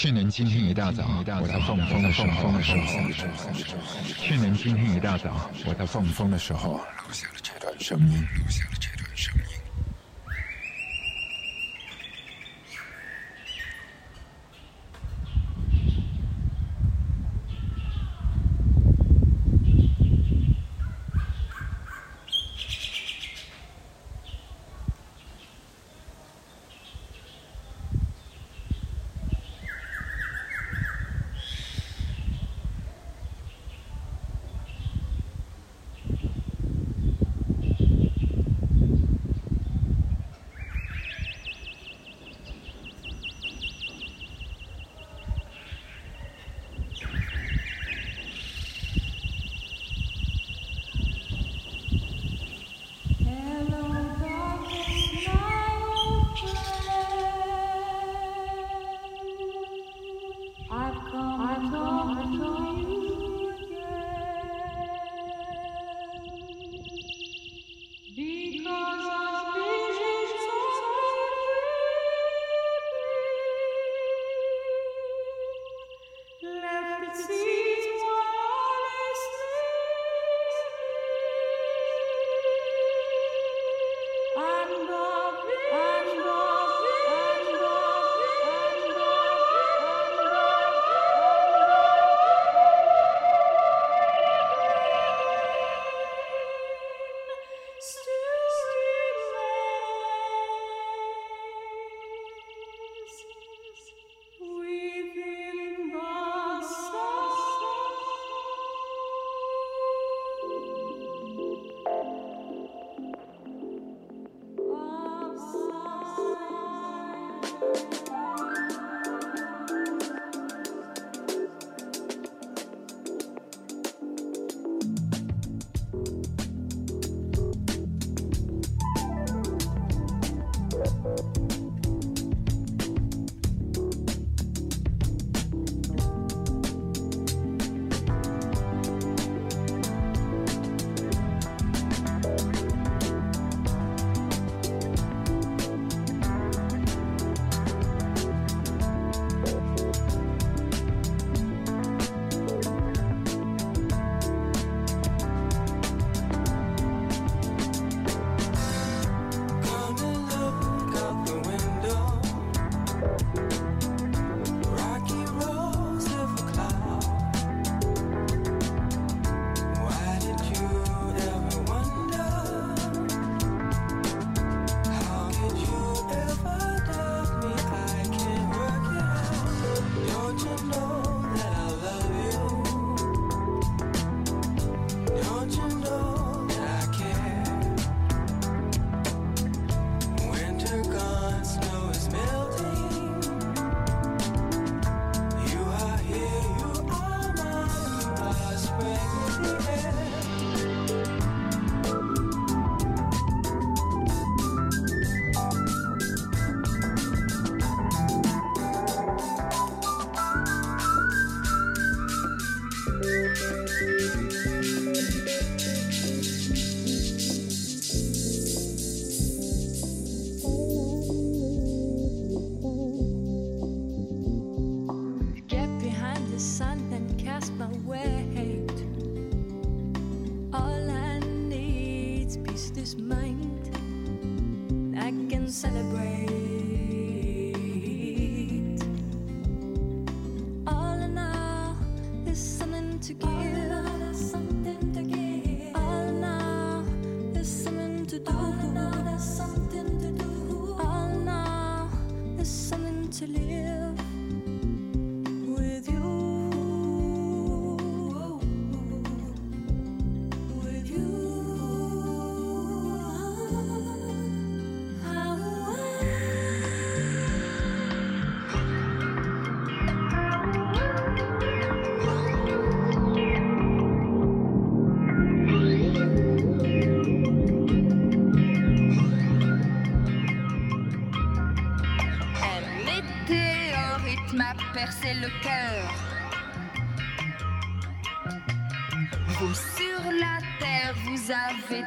去年今天一大早，我在放风的时候，去年今天一大早，我在放风的时候录下了这段声音，录下了这段声音。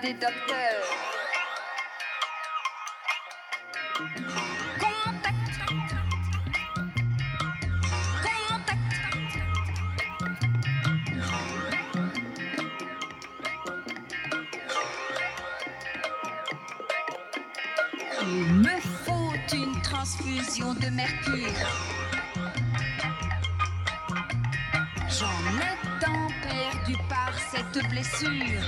Contact. Contact. Il me faut une transfusion de mercure. J'en ai tant perdu par cette blessure.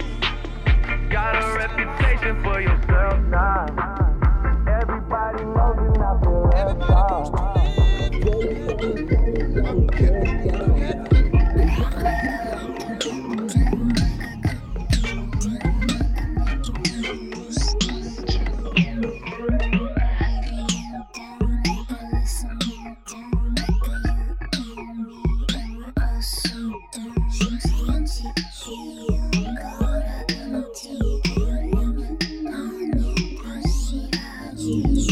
got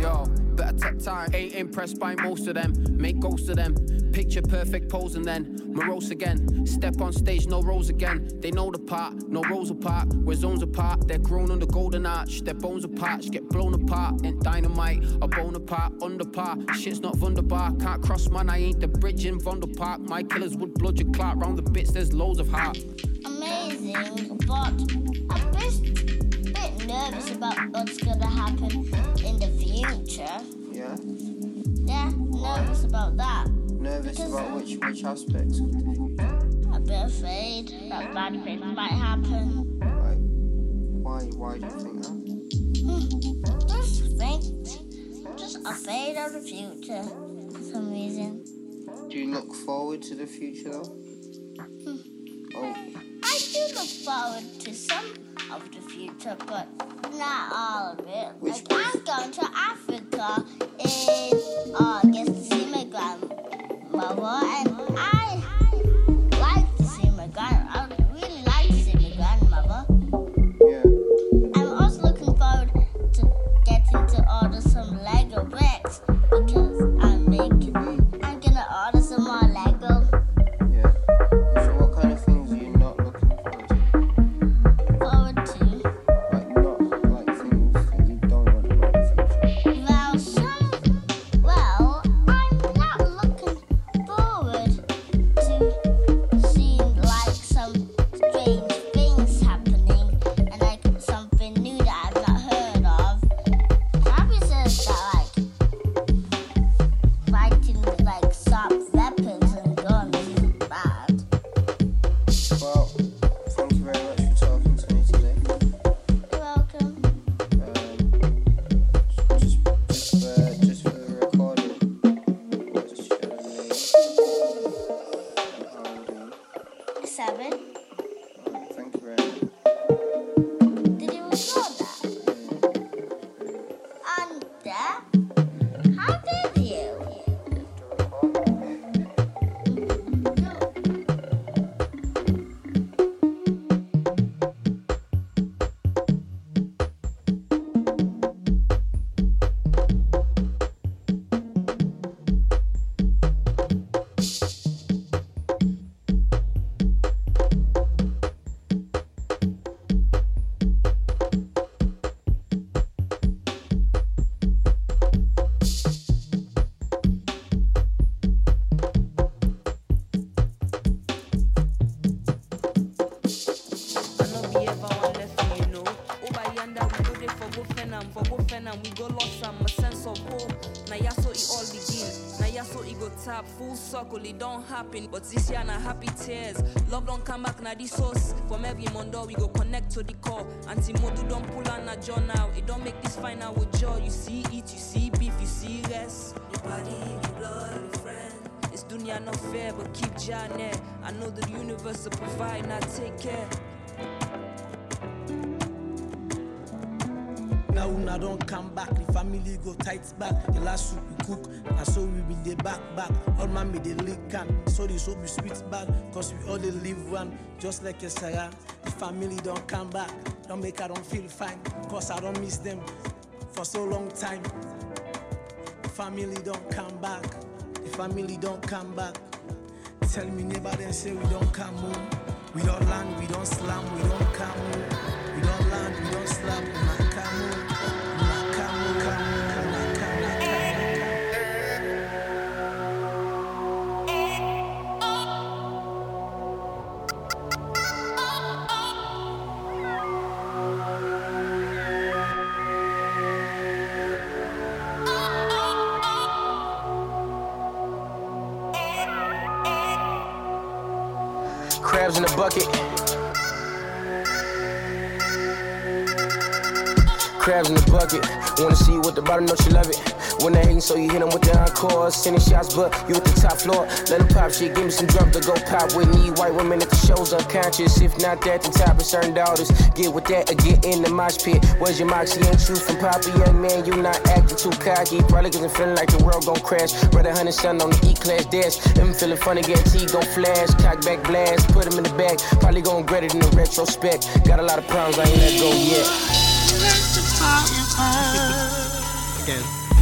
yo. Better take time. Ain't impressed by most of them. Make ghosts of them. Picture perfect pose and then morose again. Step on stage, no rose again. They know the part, no roles apart. We're zones apart. They're grown on the golden arch. Their bones apart, get blown apart. And dynamite, a bone apart, under par. Shit's not wunderbar. Can't cross man, I ain't the bridge in Park. My killers would blood your clot round the bits. There's loads of heart. Amazing, but nervous about what's gonna happen in the future. Yeah. Yeah, nervous about that. Nervous because about which which aspects? A bit afraid that bad things might happen. Like, why? Why do you think that? Hmm. Just think. Just afraid of the future for some reason. Do you look forward to the future though? Hmm. Oh. I do look forward to some of the future, but not all of it. Which like I'm going to Africa in August to see my grandmother, and it don't happen. But this year, na happy tears. Love don't come back, na the source. From every Mondo, we go connect to the core. Anti Modu don't pull on a jaw now. It don't make this final with joy. You see it, you see beef, you see rest. Your body, your blood, your friend. It's dunya not fair, but keep Jah near. I know the universe will provide, now take care. Now una don't come back, the family go tight back. The last soup we cook, back back. All man be the lick can, so the soap be sweet bad. Cause we all dey live one, just like a Sarah. The family don't come back, don't make I don't feel fine. Cause I don't miss them for so long time. The family don't come back, the family don't come back. Tell me neighbor then say we don't come home. We don't land, we don't slam, we don't come home. We don't land, we don't slam, Crabs in the bucket. Wanna see you with the bottom, know she love it. When they hating, so you hit them with the encore. Sending shots, but you at the top floor. Let them pop shit, give me some drums to go pop with me. White women at the shows unconscious. If not that, then top of certain daughters. Get with that or get in the mosh pit. Where's your moxie? Ain't true from Poppy, young man. You not acting too cocky. Probably cause I'm feeling like the world gon' crash. Brother Hunter son on the E class desk. I'm feeling funny, guarantee gon' flash. Cock back blast, put him in the back. Probably gon' regret it in the retrospect. Got a lot of problems, I ain't let go yet. Again.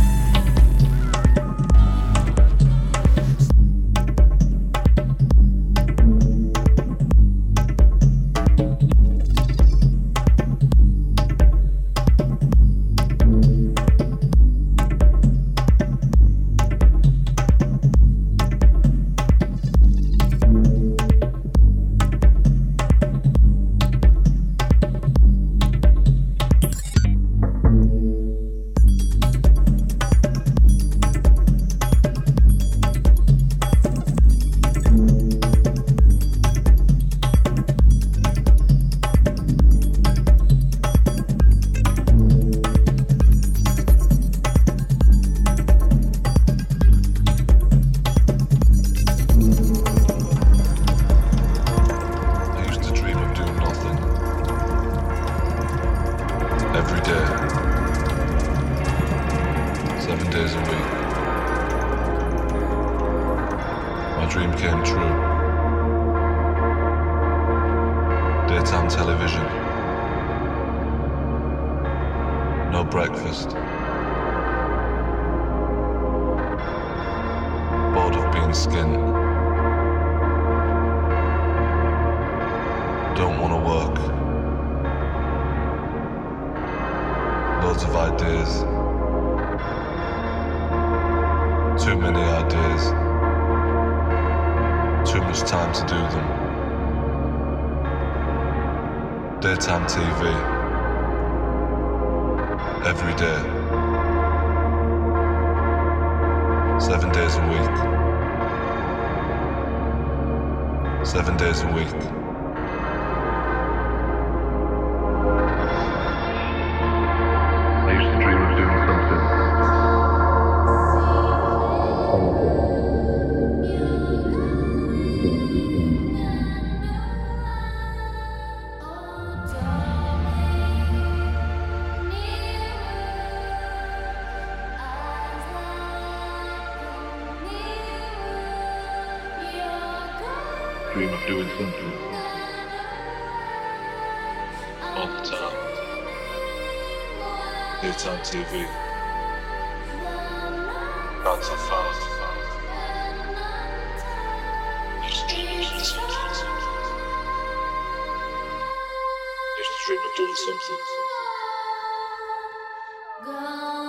Dream of doing something.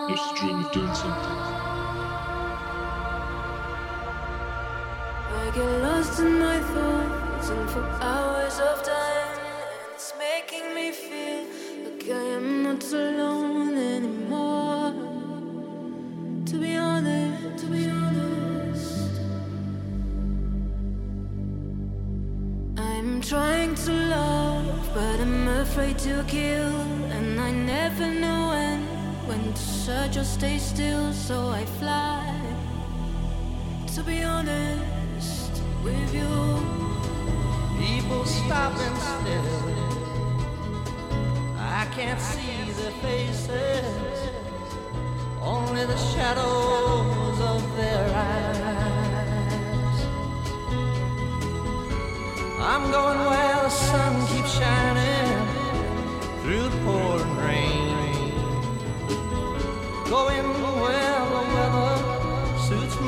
Used to dream of doing something. I get lost in my thoughts and for hours of afraid to kill. And I never know when, when to search or stay still, so I fly. To be honest with you, People stopping still. I can't see their faces, only the shadows of their eyes. I'm going where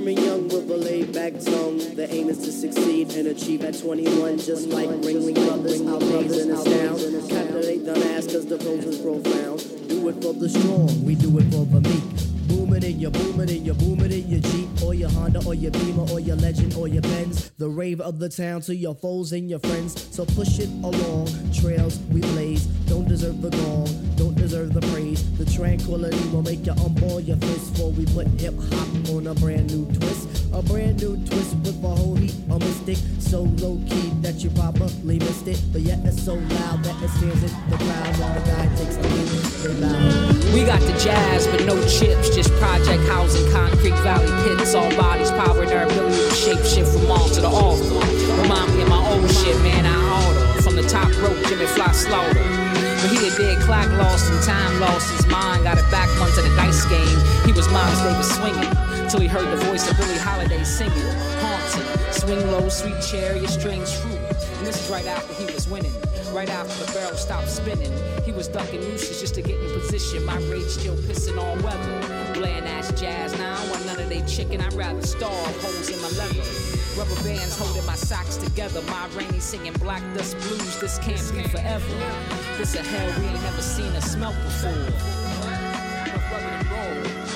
firm, and young with a laid back tone. The aim is to succeed and achieve at 21, just like Ringling Brothers. Our days in this town. Captivate the mass cause the pros is profound. Do it for the strong, we do it for the meek. Booming in your booming in your booming in your Jeep or your Honda or your Beamer or your Legend or your Benz. The rave of the town to your foes and your friends. So push it along. Trails we blaze. Don't deserve the gong. Don't deserve the praise. The tranquility will make you unball your fist for we put hip hop on a brand new twist. A brand new twist with a whole heap of mystic. So low key that you probably missed it. But yet it's so loud that it scares it. The crowd while the guy takes the lead. We got the jazz, but no chips, just project housing, concrete valley pits, all bodies powering their ability to shape shift from all to the altar. Remind me of my old shit, man, I order. The top rope, Jimmy Fly slaughter. But he a dead clock lost and time lost his mind. Got it back once in a dice game. He was Miles Davis swinging. Till he heard the voice of Billie Holiday singing. haunting. Swing low, sweet cherry, strange fruit. And this is right after he was winning. Right after the barrel stopped spinning. He was ducking nooses just to get in position. My rage still pissing on weather. Bland ass jazz. Now I want none of they chicken. I'd rather starve. Holes in my leather. Rubber bands holding my socks together. My rainy singing black dust blues. This can't be forever. This a hell we ain't never seen or smelt before.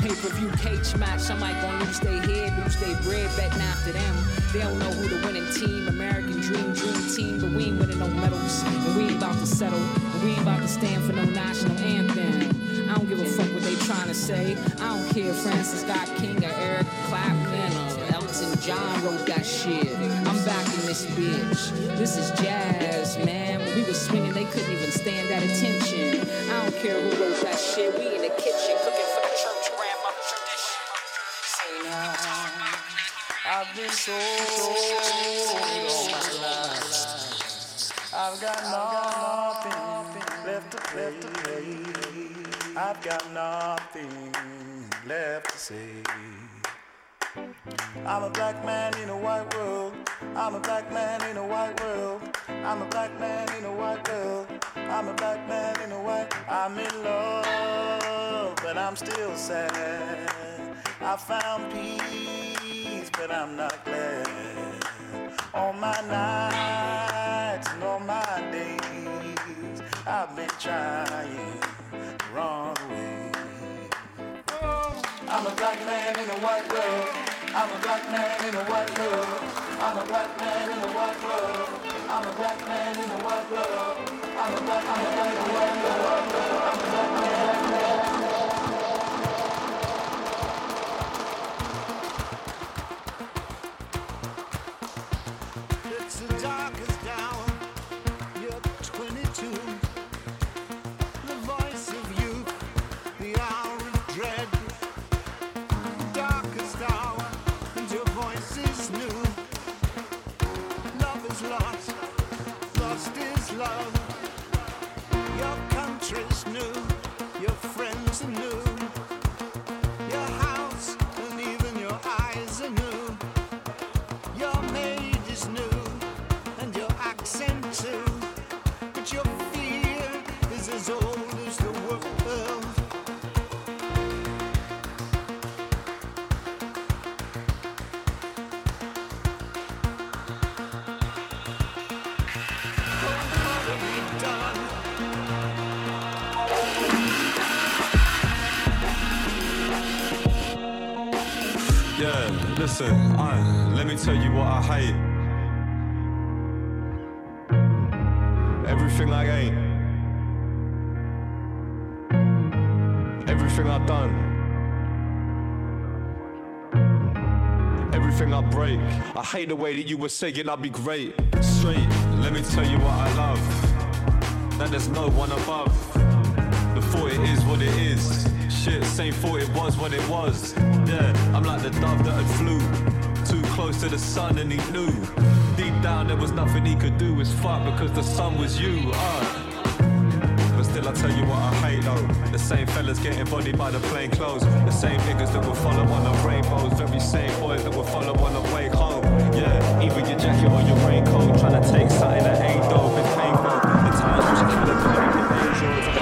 Pay per view cage match. Somebody gonna lose their head, lose their bread, betting after them. They don't know who the winning team, American Dream, Dream Team, but we ain't winning no medals. And we ain't about to settle. And we ain't about to stand for no national anthem. I don't give a fuck what they trying to say. I don't care if Francis Scott King or Eric Clapton or Elton John wrote that shit. I'm back in this bitch. This is jazz, man. When we was swinging, they couldn't even stand that attention. I don't care who wrote that shit. We in the kitchen cooking for the I've been so all my life. I've got nothing left to play. I've got nothing left to say. I'm a black man in a white world. I'm a black man in a white world. I'm a black man in a white world. I'm a black man in a white. I'm in love, but I'm still sad. I found peace, but I'm not glad. All my nights and all my days, I've been trying the wrong way. I'm a black man in a white world. I'm a black man in a white world. I'm a black man in a white world. I'm a black man in a white world. I'm a black man in a white world. Listen, I, let me tell you what I hate. Everything I ain't. Everything I done. Everything I break. I hate the way that you were saying I'd be great. Straight, let me tell you what I love. That there's no one above. Thought it is what it is. Shit, same thought it was what it was. I'm like the dove that had flew too close to the sun and he knew. Deep down there was nothing he could do. It's fuck because the sun was you. Uh. But still, I tell you what I hate though. The same fellas getting bodied by the plain clothes. The same niggas that will follow on the rainbows. Very same boys that will follow on the way home. Yeah, either your jacket or your raincoat. Trying to take something that ain't dope. It's painful. The times which kind of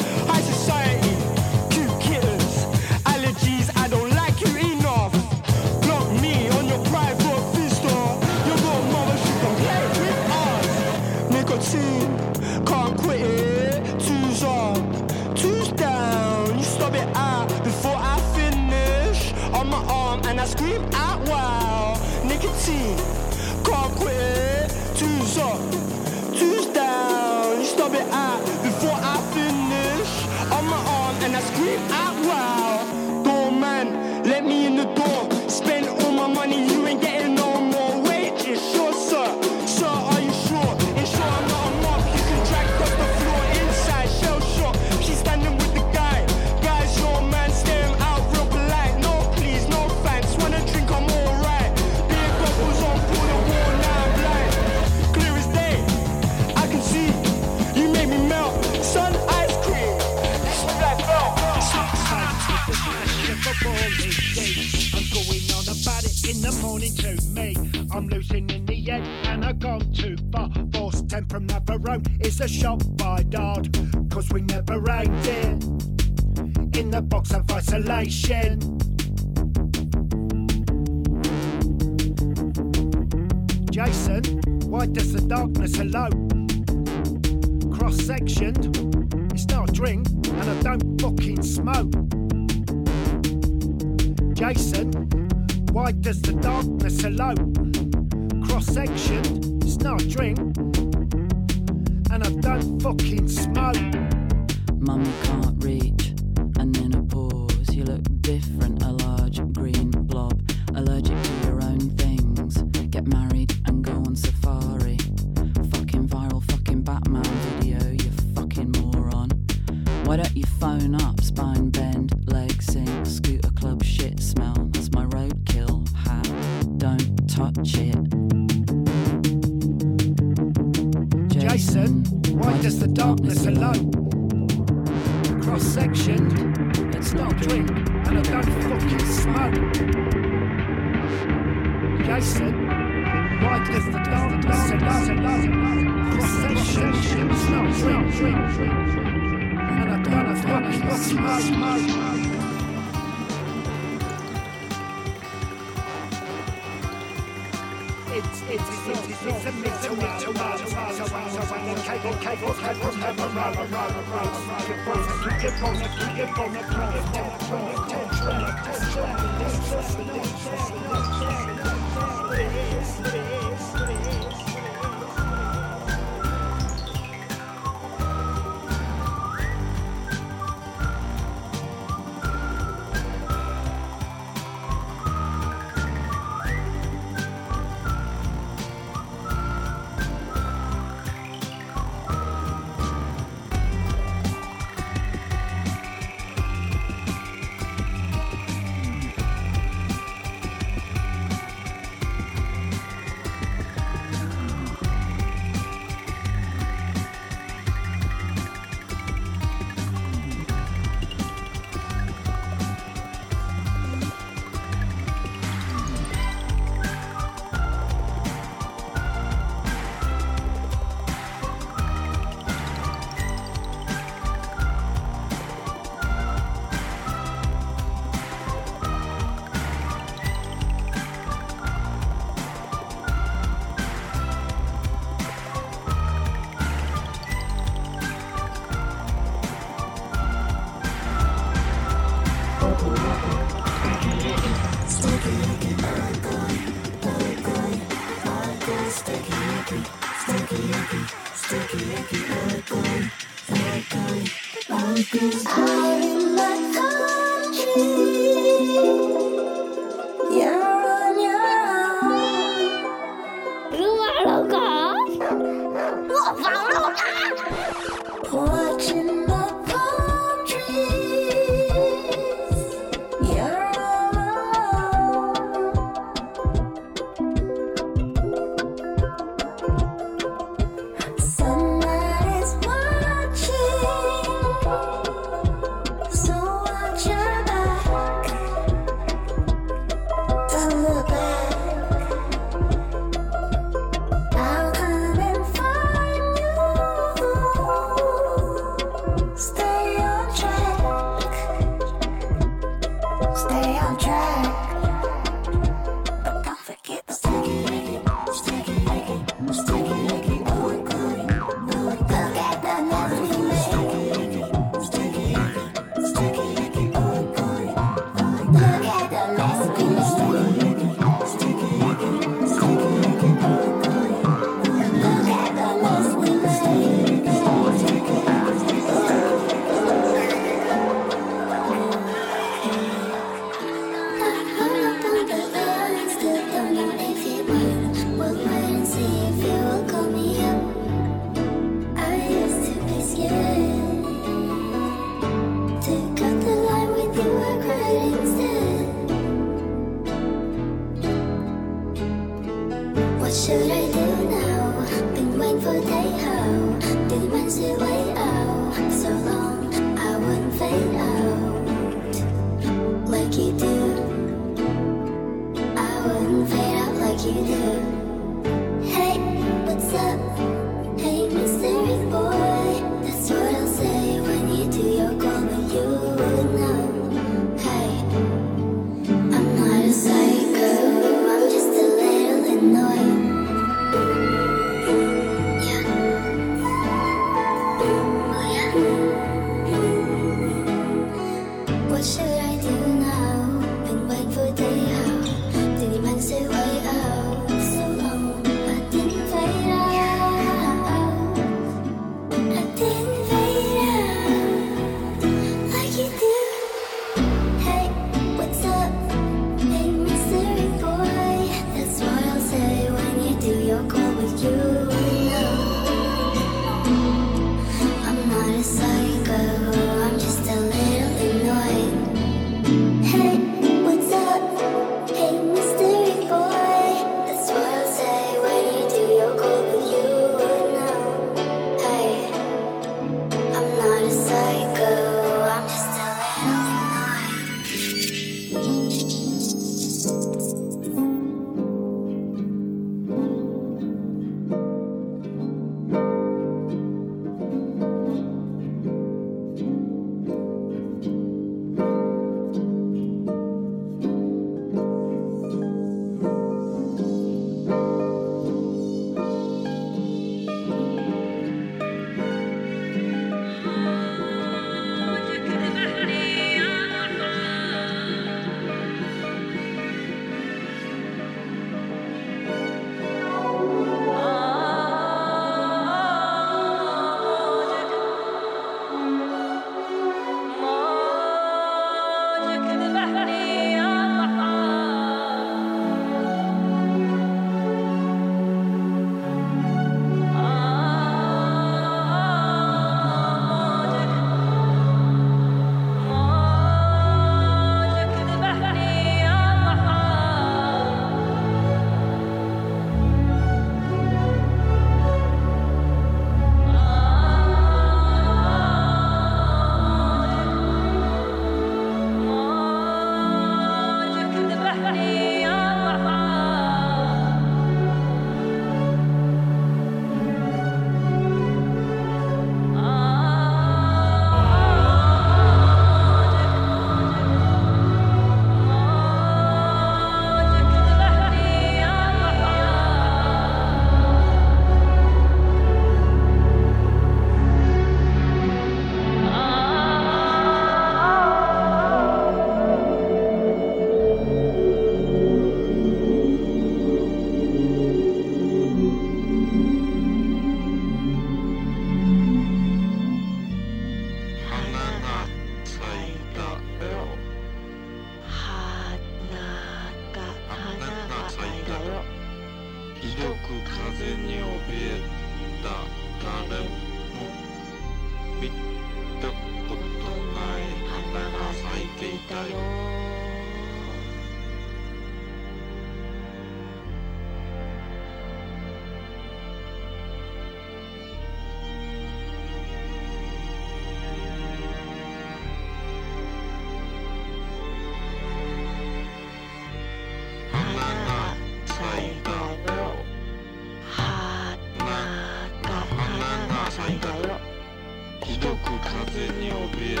не убить,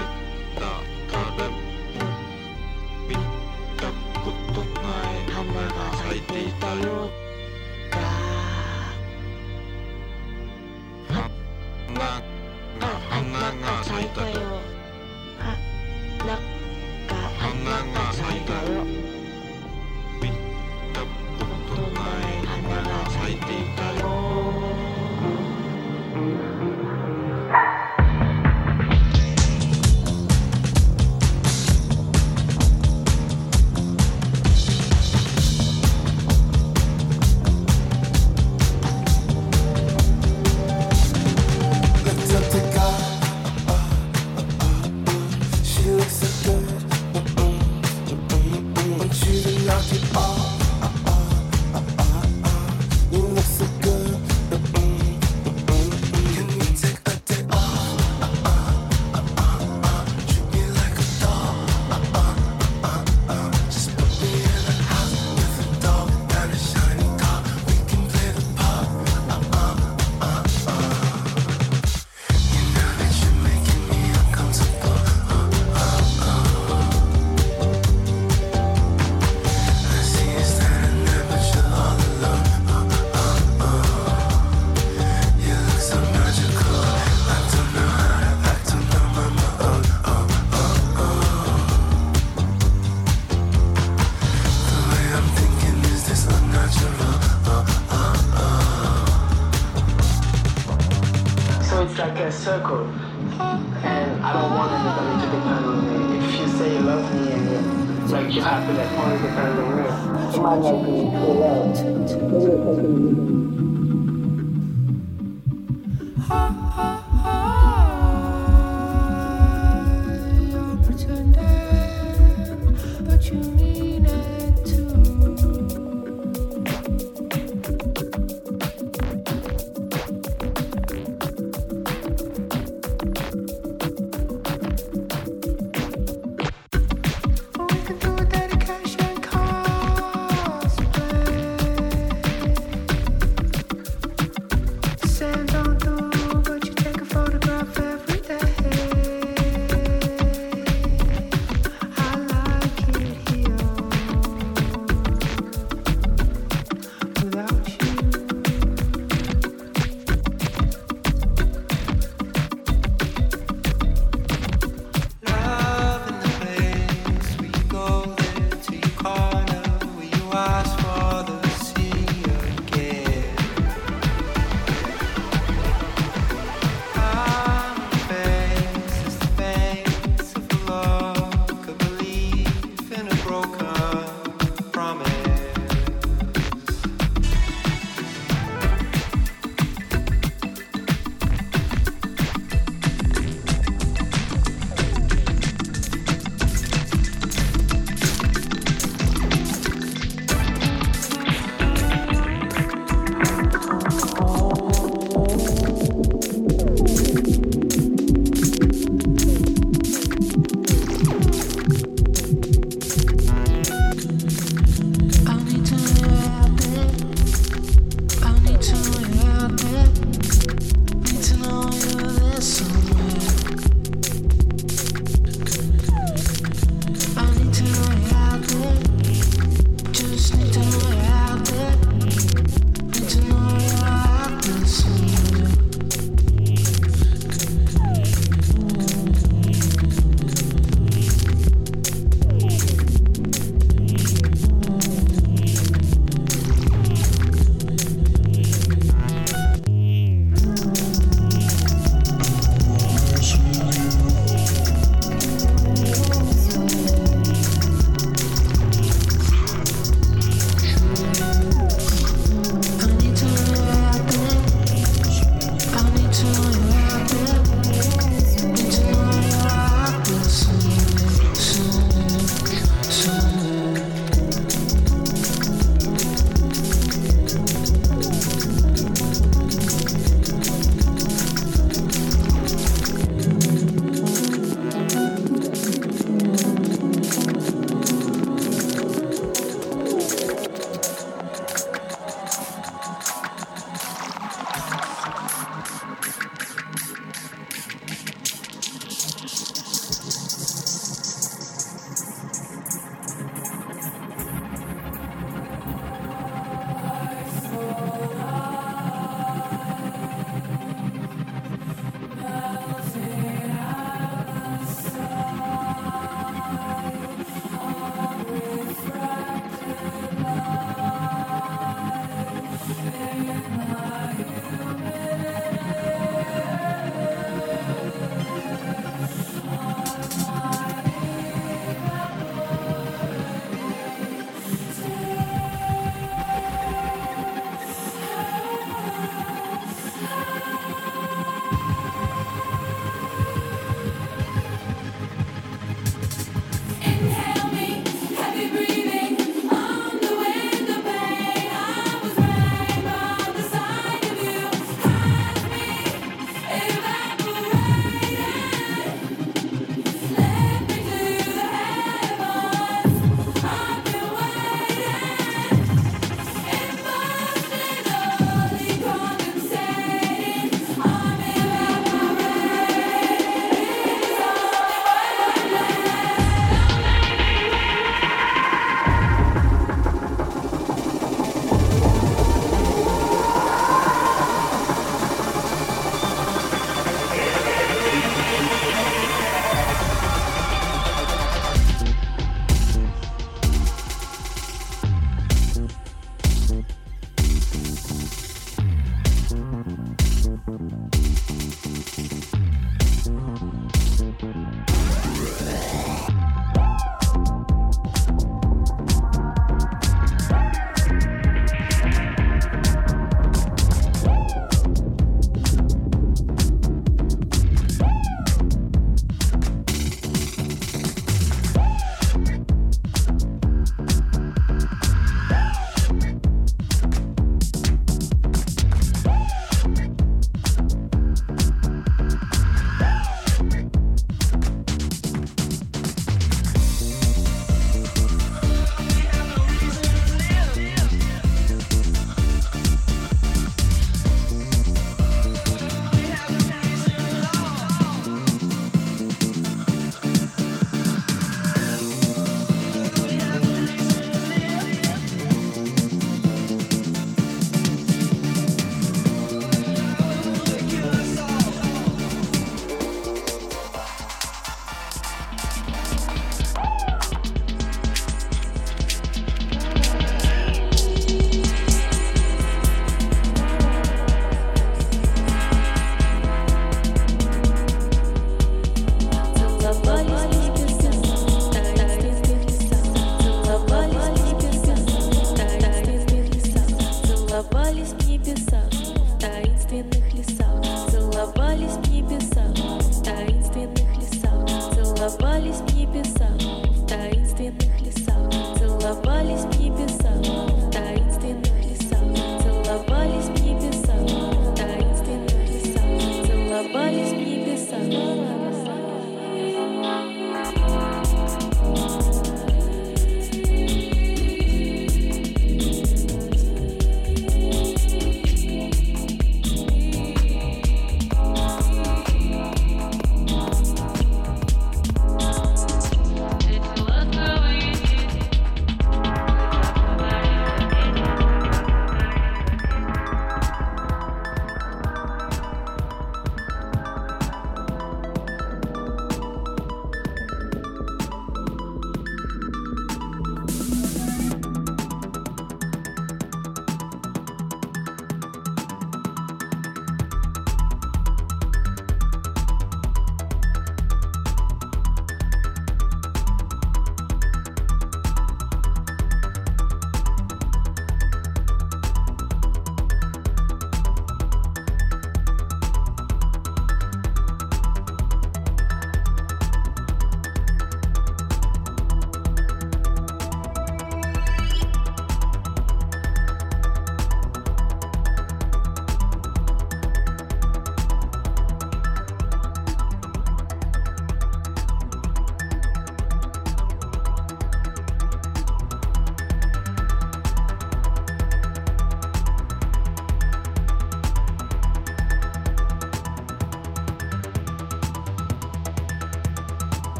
да.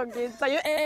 Sånn her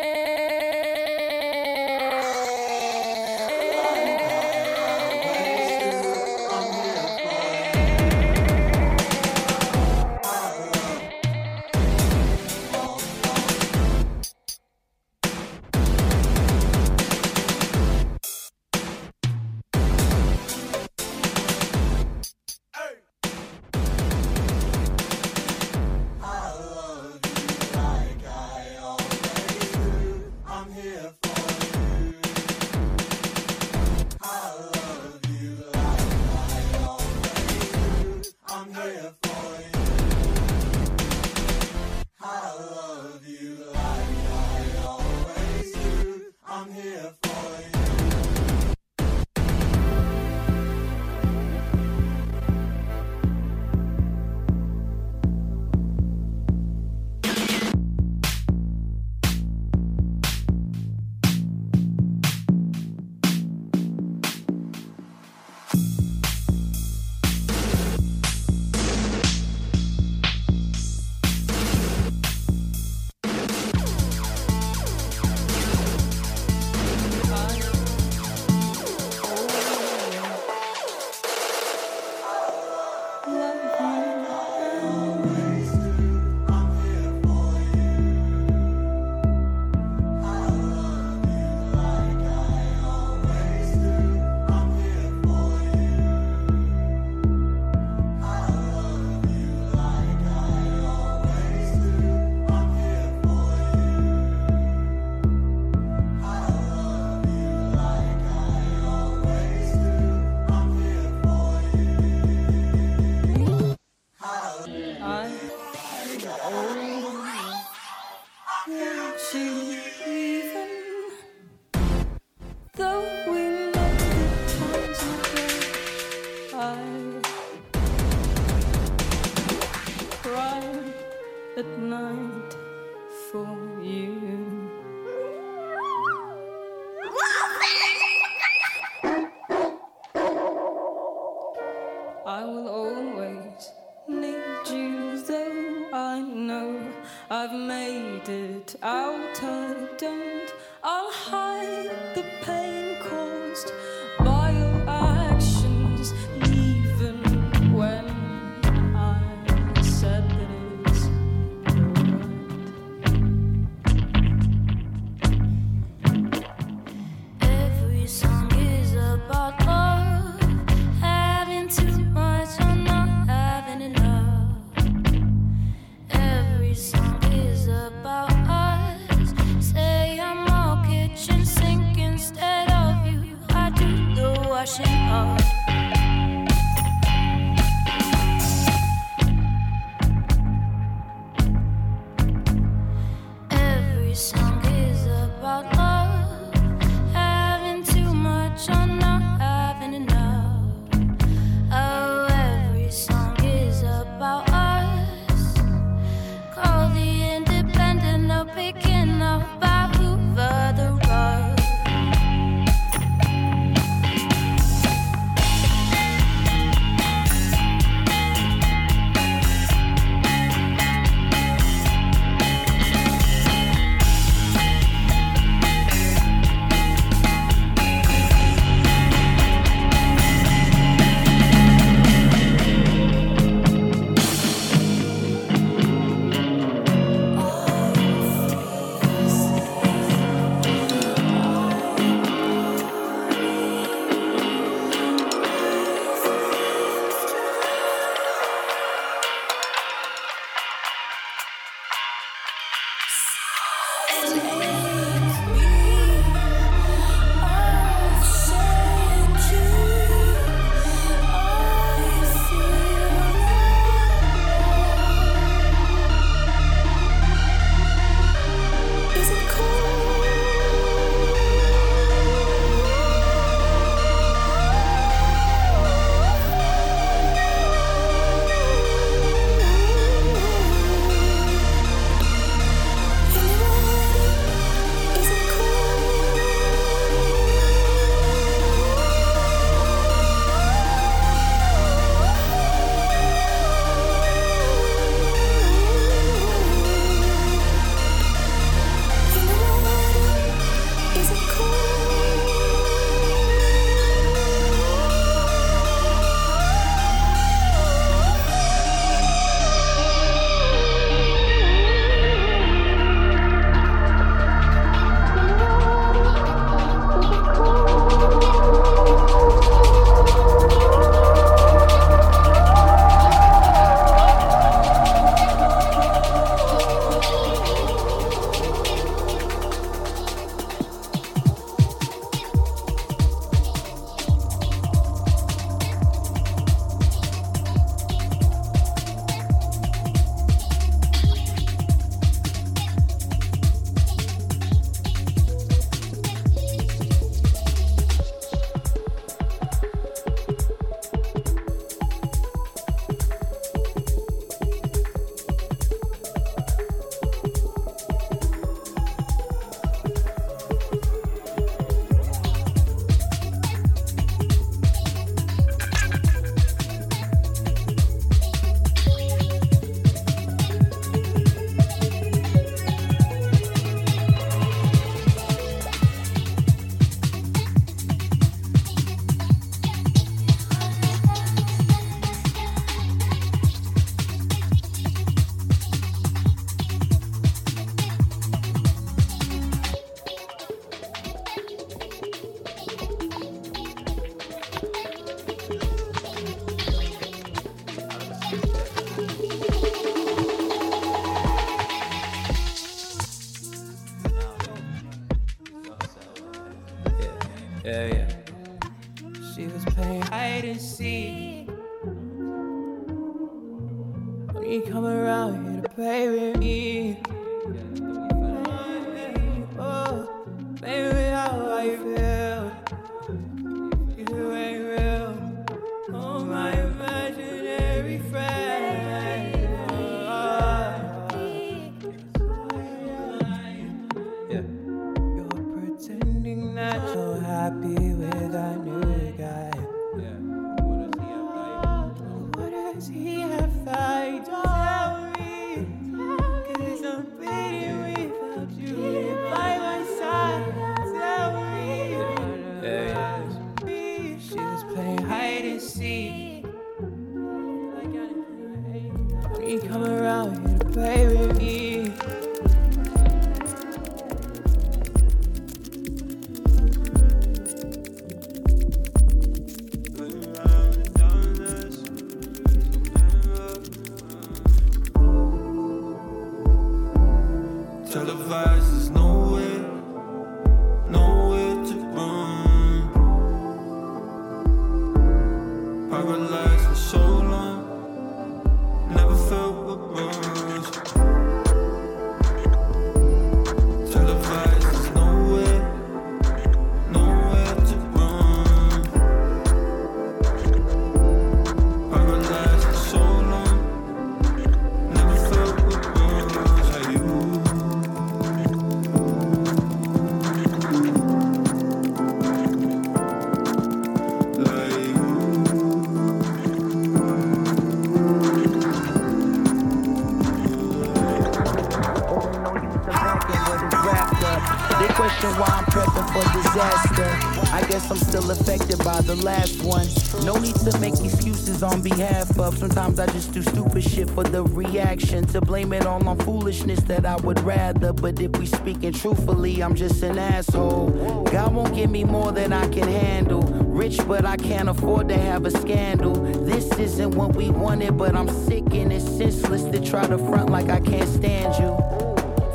last one. No need to make excuses on behalf of. Sometimes I just do stupid shit for the reaction. To blame it all on foolishness that I would rather. But if we speaking truthfully, I'm just an asshole. God won't give me more than I can handle. Rich, but I can't afford to have a scandal. This isn't what we wanted, but I'm sick and it's senseless to try to front like I can't stand you.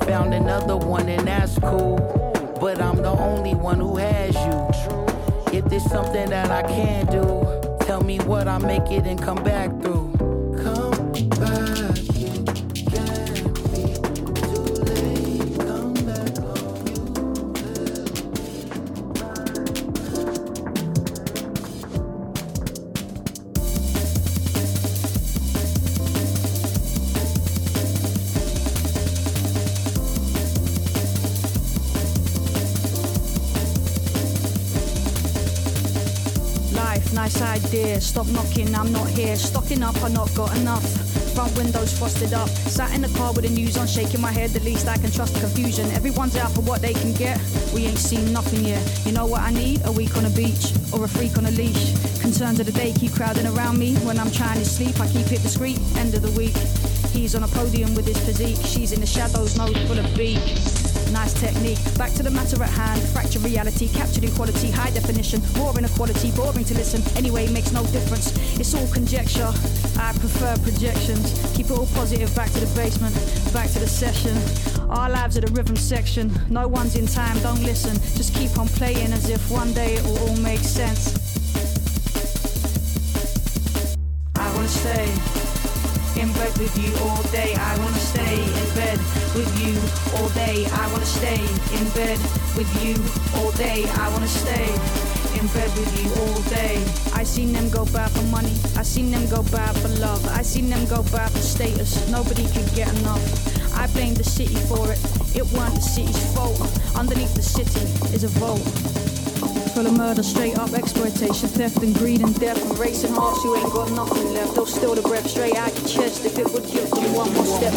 Found another one and that's cool. But I'm the only one who has you. There's something that I can do, tell me what I make it and come back through. Idea. Stop knocking, I'm not here. Stocking up, I not got enough. Front windows frosted up. Sat in the car with the news on, shaking my head. The least I can trust the confusion. Everyone's out for what they can get. We ain't seen nothing yet. You know what I need? A week on a beach or a freak on a leash. Concerns of the day keep crowding around me. When I'm trying to sleep, I keep it discreet. End of the week. He's on a podium with his physique. She's in the shadows, nose full of beat. Nice technique. Back to the matter at hand. fractured reality, captured in quality, high definition. Raw inequality, boring to listen. Anyway, makes no difference. It's all conjecture. I prefer projections. Keep it all positive. Back to the basement. Back to the session. Our lives are the rhythm section. No one's in time. Don't listen. Just keep on playing as if one day it will all make sense. I wanna stay in bed with you all day. I wanna stay in bed with you all day. I wanna stay in bed with you all day. I wanna stay in bed with you all day. I seen them go bad for money. I seen them go bad for love. I seen them go bad for status. Nobody could get enough. I blame the city for it. It weren't the city's fault. Underneath the city is a vault. Full of murder, straight up exploitation, theft and greed and death and racing hearts you ain't got nothing left. They'll steal the breath straight out your chest if it would give them one more step.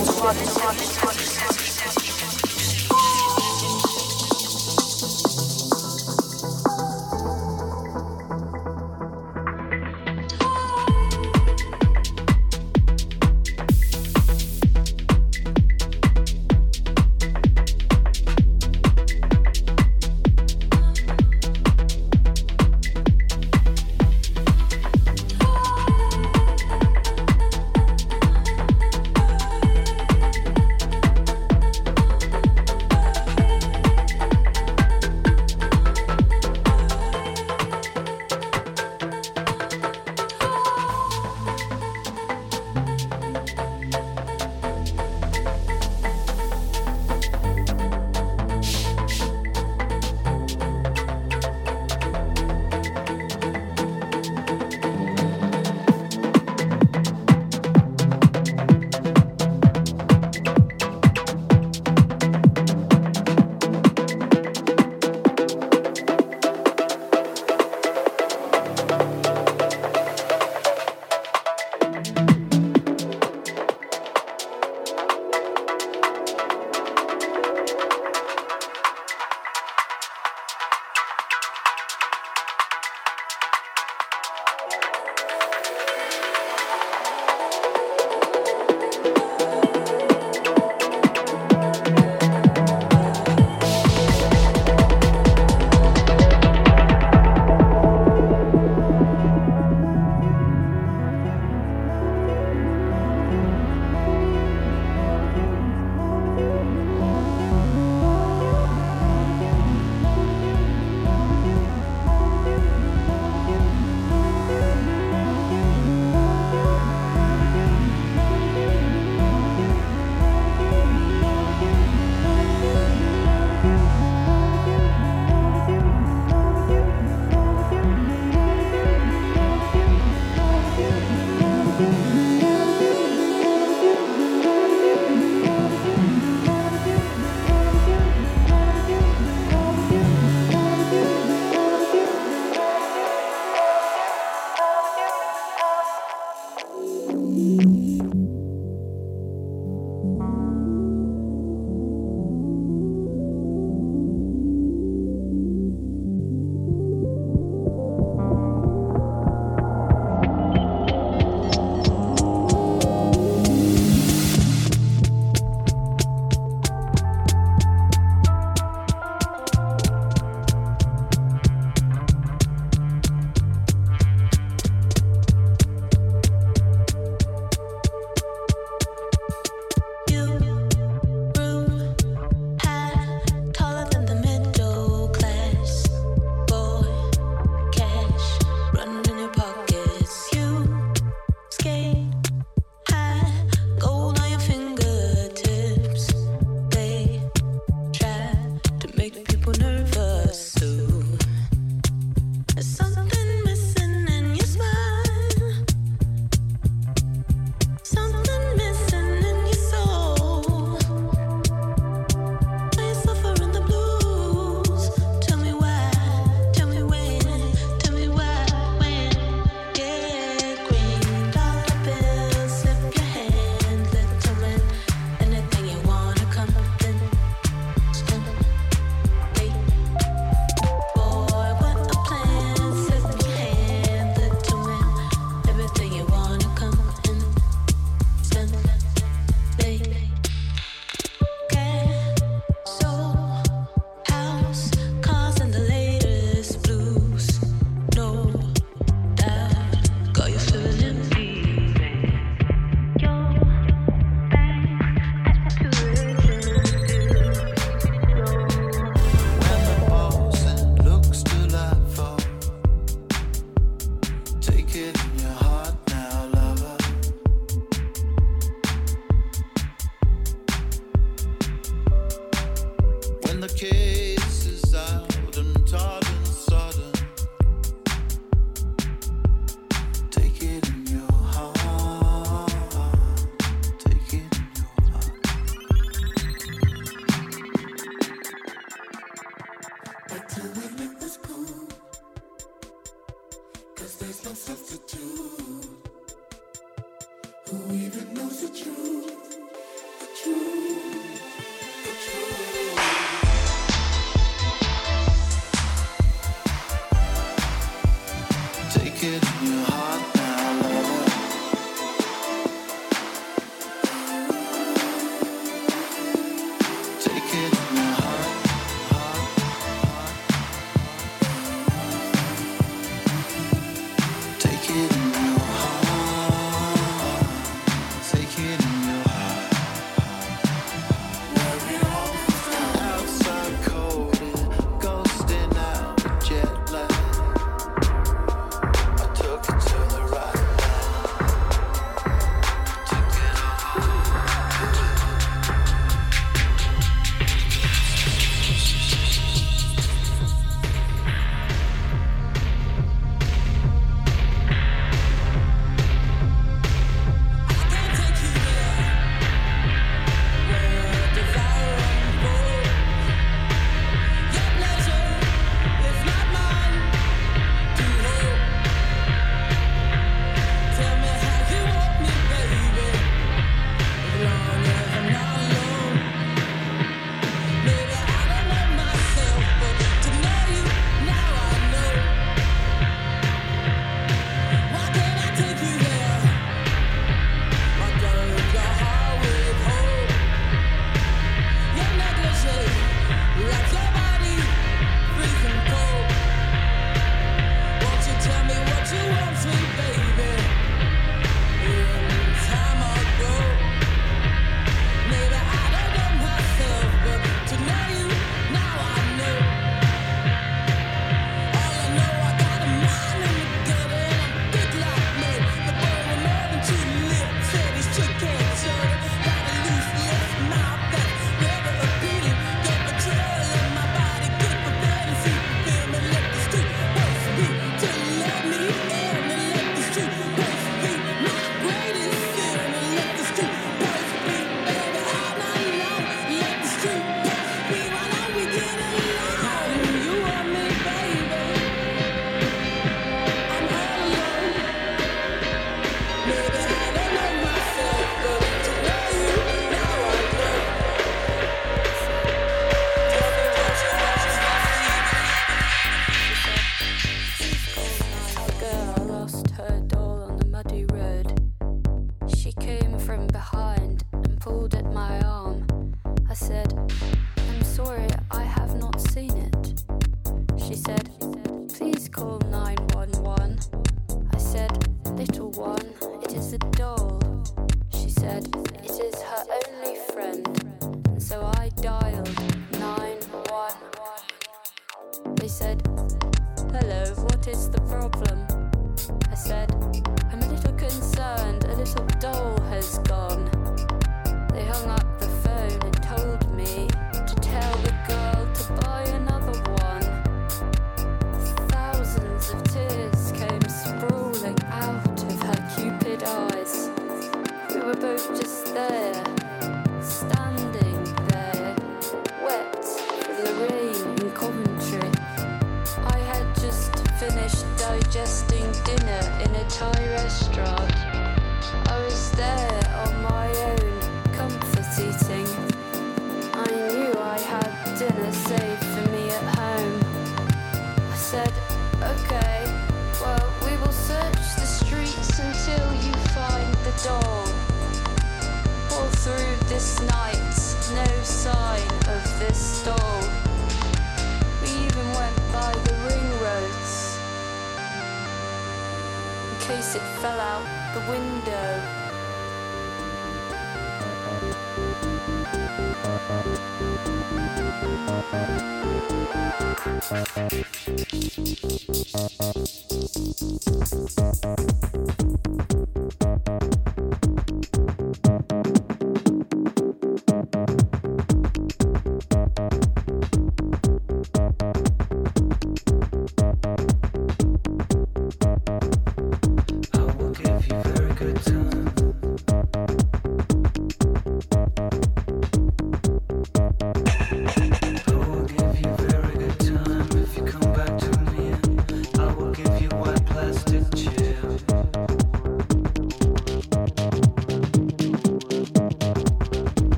Fell out the window.